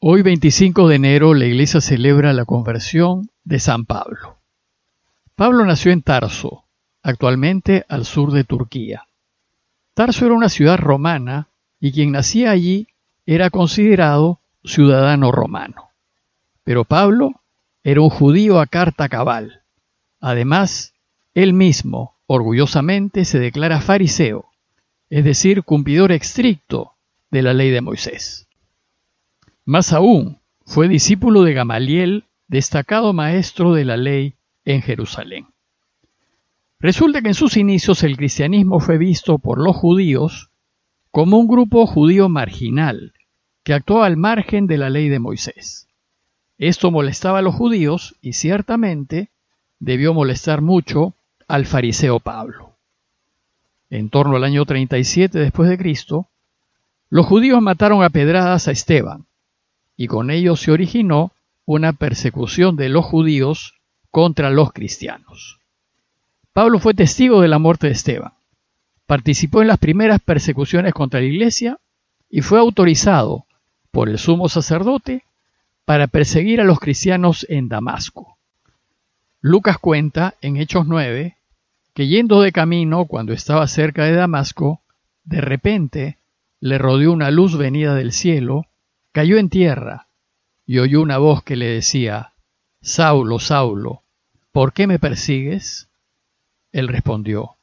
Hoy 25 de enero la iglesia celebra la conversión de San Pablo. Pablo nació en Tarso, actualmente al sur de Turquía. Tarso era una ciudad romana y quien nacía allí era considerado ciudadano romano. Pero Pablo era un judío a carta cabal. Además, él mismo, orgullosamente, se declara fariseo, es decir, cumplidor estricto de la ley de Moisés. Más aún, fue discípulo de Gamaliel, destacado maestro de la ley en Jerusalén. Resulta que en sus inicios el cristianismo fue visto por los judíos como un grupo judío marginal que actuó al margen de la ley de Moisés. Esto molestaba a los judíos y ciertamente debió molestar mucho al fariseo Pablo. En torno al año 37 después de Cristo, los judíos mataron a pedradas a Esteban, y con ello se originó una persecución de los judíos contra los cristianos. Pablo fue testigo de la muerte de Esteban, participó en las primeras persecuciones contra la iglesia y fue autorizado por el sumo sacerdote para perseguir a los cristianos en Damasco. Lucas cuenta en Hechos 9 que yendo de camino cuando estaba cerca de Damasco, de repente le rodeó una luz venida del cielo cayó en tierra y oyó una voz que le decía, Saulo, Saulo, ¿por qué me persigues? Él respondió,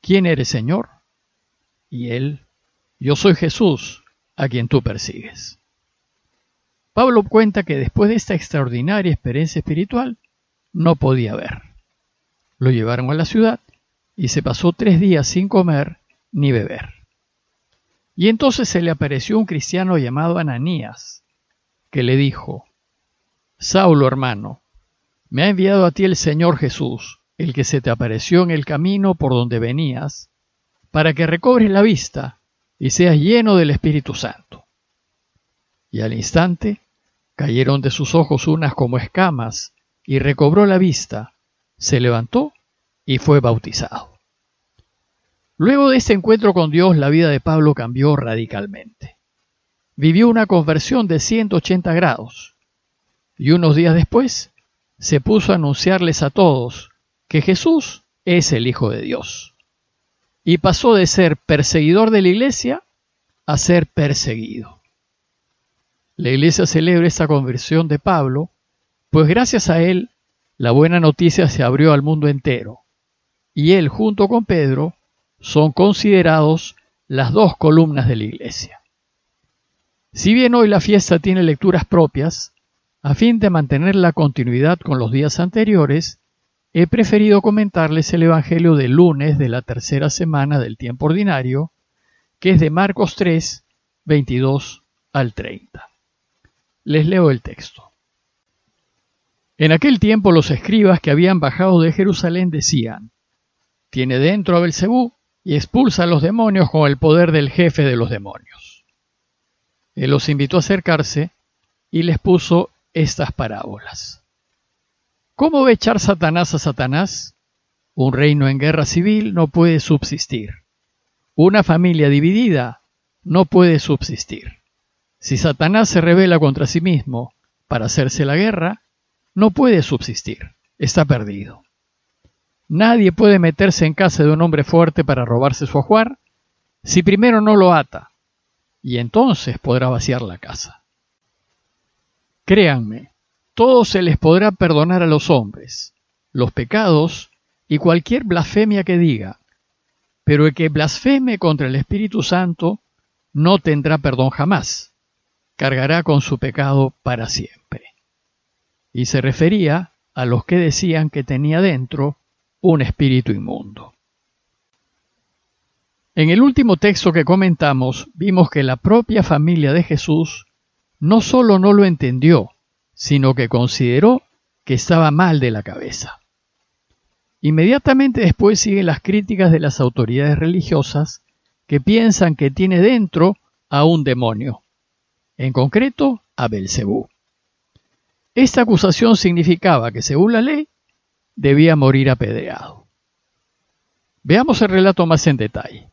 ¿quién eres, Señor? Y él, yo soy Jesús, a quien tú persigues. Pablo cuenta que después de esta extraordinaria experiencia espiritual, no podía ver. Lo llevaron a la ciudad y se pasó tres días sin comer ni beber. Y entonces se le apareció un cristiano llamado Ananías, que le dijo, Saulo hermano, me ha enviado a ti el Señor Jesús, el que se te apareció en el camino por donde venías, para que recobres la vista y seas lleno del Espíritu Santo. Y al instante cayeron de sus ojos unas como escamas, y recobró la vista, se levantó y fue bautizado. Luego de este encuentro con Dios, la vida de Pablo cambió radicalmente. Vivió una conversión de 180 grados y unos días después se puso a anunciarles a todos que Jesús es el Hijo de Dios. Y pasó de ser perseguidor de la iglesia a ser perseguido. La iglesia celebra esta conversión de Pablo, pues gracias a él la buena noticia se abrió al mundo entero, y él junto con Pedro son considerados las dos columnas de la iglesia. Si bien hoy la fiesta tiene lecturas propias, a fin de mantener la continuidad con los días anteriores, he preferido comentarles el Evangelio del lunes de la tercera semana del tiempo ordinario, que es de Marcos 3, 22 al 30. Les leo el texto. En aquel tiempo los escribas que habían bajado de Jerusalén decían, tiene dentro a Belcebú y expulsa a los demonios con el poder del jefe de los demonios. Él los invitó a acercarse y les puso estas parábolas. ¿Cómo a echar Satanás a Satanás? Un reino en guerra civil no puede subsistir. Una familia dividida no puede subsistir. Si Satanás se revela contra sí mismo para hacerse la guerra, no puede subsistir. Está perdido. Nadie puede meterse en casa de un hombre fuerte para robarse su ajuar si primero no lo ata, y entonces podrá vaciar la casa. Créanme, todo se les podrá perdonar a los hombres, los pecados y cualquier blasfemia que diga, pero el que blasfeme contra el Espíritu Santo no tendrá perdón jamás, cargará con su pecado para siempre. Y se refería a los que decían que tenía dentro un espíritu inmundo. En el último texto que comentamos vimos que la propia familia de Jesús no solo no lo entendió, sino que consideró que estaba mal de la cabeza. Inmediatamente después siguen las críticas de las autoridades religiosas que piensan que tiene dentro a un demonio, en concreto a Belcebú. Esta acusación significaba que según la ley debía morir apedreado. Veamos el relato más en detalle.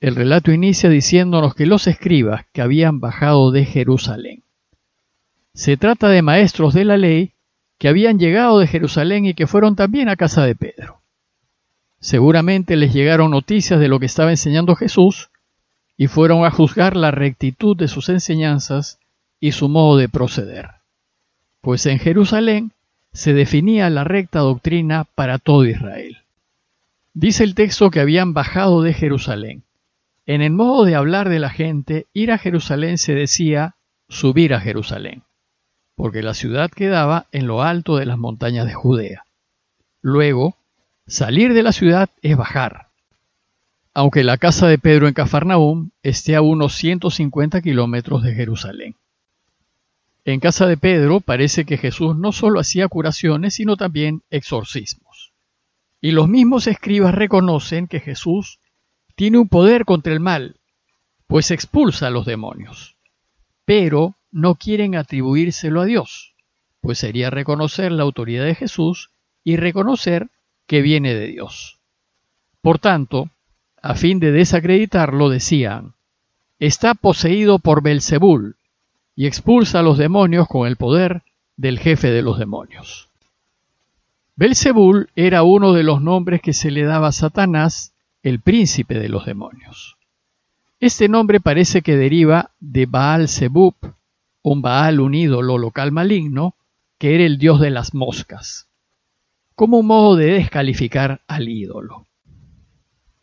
El relato inicia diciéndonos que los escribas que habían bajado de Jerusalén. Se trata de maestros de la ley que habían llegado de Jerusalén y que fueron también a casa de Pedro. Seguramente les llegaron noticias de lo que estaba enseñando Jesús y fueron a juzgar la rectitud de sus enseñanzas y su modo de proceder. Pues en Jerusalén se definía la recta doctrina para todo Israel. Dice el texto que habían bajado de Jerusalén. En el modo de hablar de la gente, ir a Jerusalén se decía subir a Jerusalén, porque la ciudad quedaba en lo alto de las montañas de Judea. Luego, salir de la ciudad es bajar, aunque la casa de Pedro en Cafarnaúm esté a unos 150 kilómetros de Jerusalén. En casa de Pedro parece que Jesús no solo hacía curaciones, sino también exorcismos. Y los mismos escribas reconocen que Jesús tiene un poder contra el mal, pues expulsa a los demonios. Pero no quieren atribuírselo a Dios, pues sería reconocer la autoridad de Jesús y reconocer que viene de Dios. Por tanto, a fin de desacreditarlo, decían, está poseído por Belzebul y expulsa a los demonios con el poder del jefe de los demonios. Belzebul era uno de los nombres que se le daba a Satanás, el príncipe de los demonios. Este nombre parece que deriva de Baal Zebub, un Baal, un ídolo local maligno, que era el dios de las moscas, como un modo de descalificar al ídolo.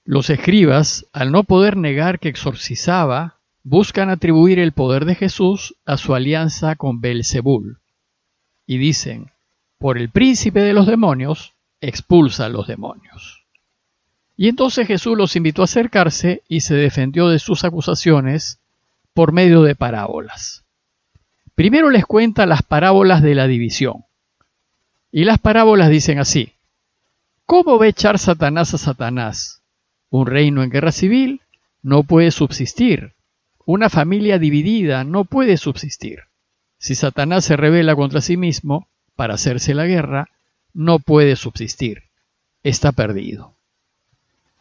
Los escribas, al no poder negar que exorcizaba, buscan atribuir el poder de Jesús a su alianza con Belzebul. Y dicen, por el príncipe de los demonios, expulsa a los demonios. Y entonces Jesús los invitó a acercarse y se defendió de sus acusaciones por medio de parábolas. Primero les cuenta las parábolas de la división. Y las parábolas dicen así, ¿cómo va a echar Satanás a Satanás? Un reino en guerra civil no puede subsistir. Una familia dividida no puede subsistir. Si Satanás se revela contra sí mismo para hacerse la guerra, no puede subsistir. Está perdido.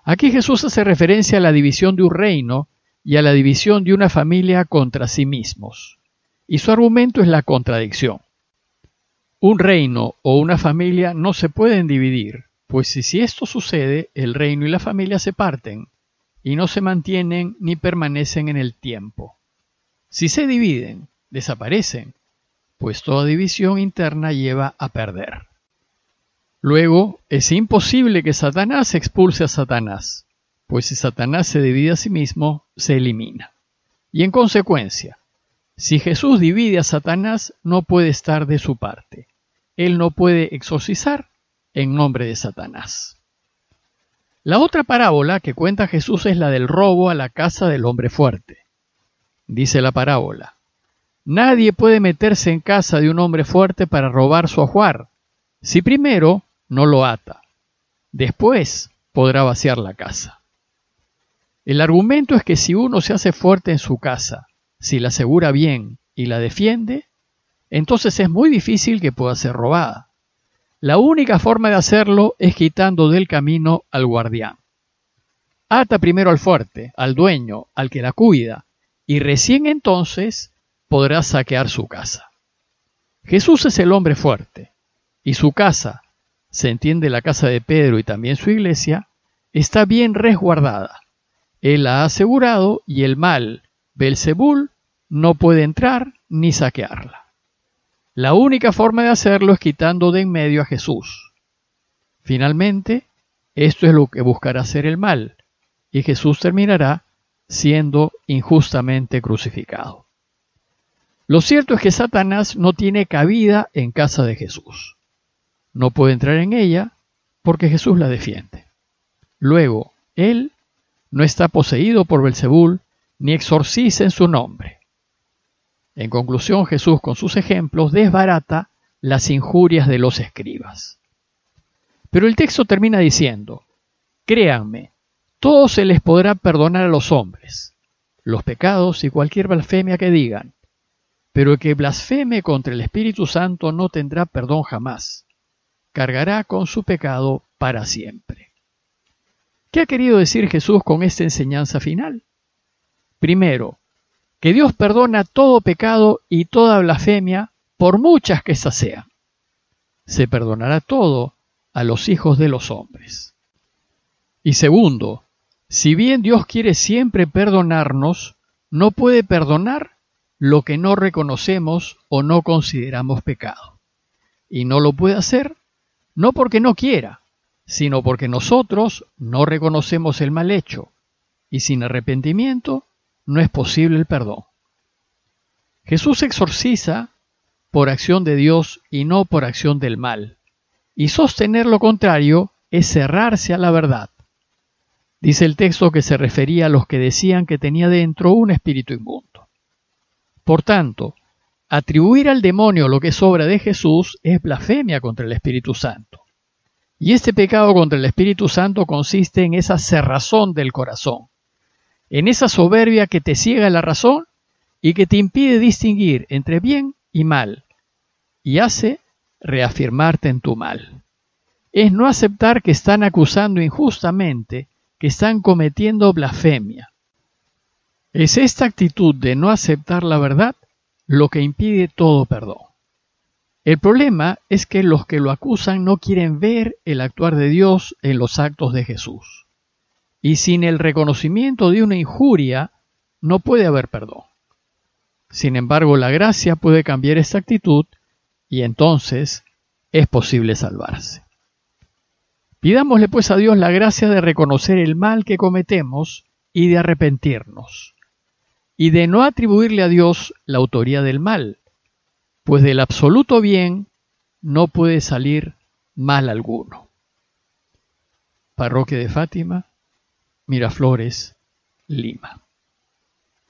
Aquí Jesús hace referencia a la división de un reino y a la división de una familia contra sí mismos. Y su argumento es la contradicción. Un reino o una familia no se pueden dividir, pues si, esto sucede, el reino y la familia se parten y no se mantienen ni permanecen en el tiempo. Si se dividen, desaparecen, pues toda división interna lleva a perder. Luego, es imposible que Satanás expulse a Satanás, pues si Satanás se divide a sí mismo, se elimina. Y en consecuencia, si Jesús divide a Satanás, no puede estar de su parte. Él no puede exorcizar en nombre de Satanás. La otra parábola que cuenta Jesús es la del robo a la casa del hombre fuerte. Dice la parábola, Nadie puede meterse en casa de un hombre fuerte para robar su ajuar, si primero no lo ata. Después podrá vaciar la casa. El argumento es que si uno se hace fuerte en su casa, si la asegura bien y la defiende, entonces es muy difícil que pueda ser robada. La única forma de hacerlo es quitando del camino al guardián. Ata primero al fuerte, al dueño, al que la cuida, y recién entonces podrá saquear su casa. Jesús es el hombre fuerte, y su casa, se entiende la casa de Pedro y también su iglesia, está bien resguardada. Él la ha asegurado y el mal, Belzebul, no puede entrar ni saquearla. La única forma de hacerlo es quitando de en medio a Jesús. Finalmente, esto es lo que buscará hacer el mal, y Jesús terminará siendo injustamente crucificado. Lo cierto es que Satanás no tiene cabida en casa de Jesús. No puede entrar en ella porque Jesús la defiende. Luego, él no está poseído por Belzebul ni exorciza en su nombre. En conclusión, Jesús con sus ejemplos desbarata las injurias de los escribas. Pero el texto termina diciendo, créanme, todo se les podrá perdonar a los hombres, los pecados y cualquier blasfemia que digan, pero el que blasfeme contra el Espíritu Santo no tendrá perdón jamás, cargará con su pecado para siempre. ¿Qué ha querido decir Jesús con esta enseñanza final? Primero, que Dios perdona todo pecado y toda blasfemia por muchas que éstas sean. Se perdonará todo a los hijos de los hombres. Y segundo, si bien Dios quiere siempre perdonarnos, no puede perdonar lo que no reconocemos o no consideramos pecado. Y no lo puede hacer no porque no quiera, sino porque nosotros no reconocemos el mal hecho, y sin arrepentimiento no es posible el perdón. Jesús exorciza por acción de Dios y no por acción del mal, y sostener lo contrario es cerrarse a la verdad. Dice el texto que se refería a los que decían que tenía dentro un espíritu inmundo. Por tanto, atribuir al demonio lo que es obra de Jesús es blasfemia contra el Espíritu Santo. Y este pecado contra el Espíritu Santo consiste en esa cerrazón del corazón, en esa soberbia que te ciega la razón y que te impide distinguir entre bien y mal, y hace reafirmarte en tu mal. Es no aceptar que están acusando injustamente que están cometiendo blasfemia. Es esta actitud de no aceptar la verdad lo que impide todo perdón. El problema es que los que lo acusan no quieren ver el actuar de Dios en los actos de Jesús. Y sin el reconocimiento de una injuria no puede haber perdón. Sin embargo, la gracia puede cambiar esta actitud y entonces es posible salvarse. Pidámosle pues a Dios la gracia de reconocer el mal que cometemos y de arrepentirnos, y de no atribuirle a Dios la autoría del mal, pues del absoluto bien no puede salir mal alguno. Parroquia de Fátima, Miraflores, Lima.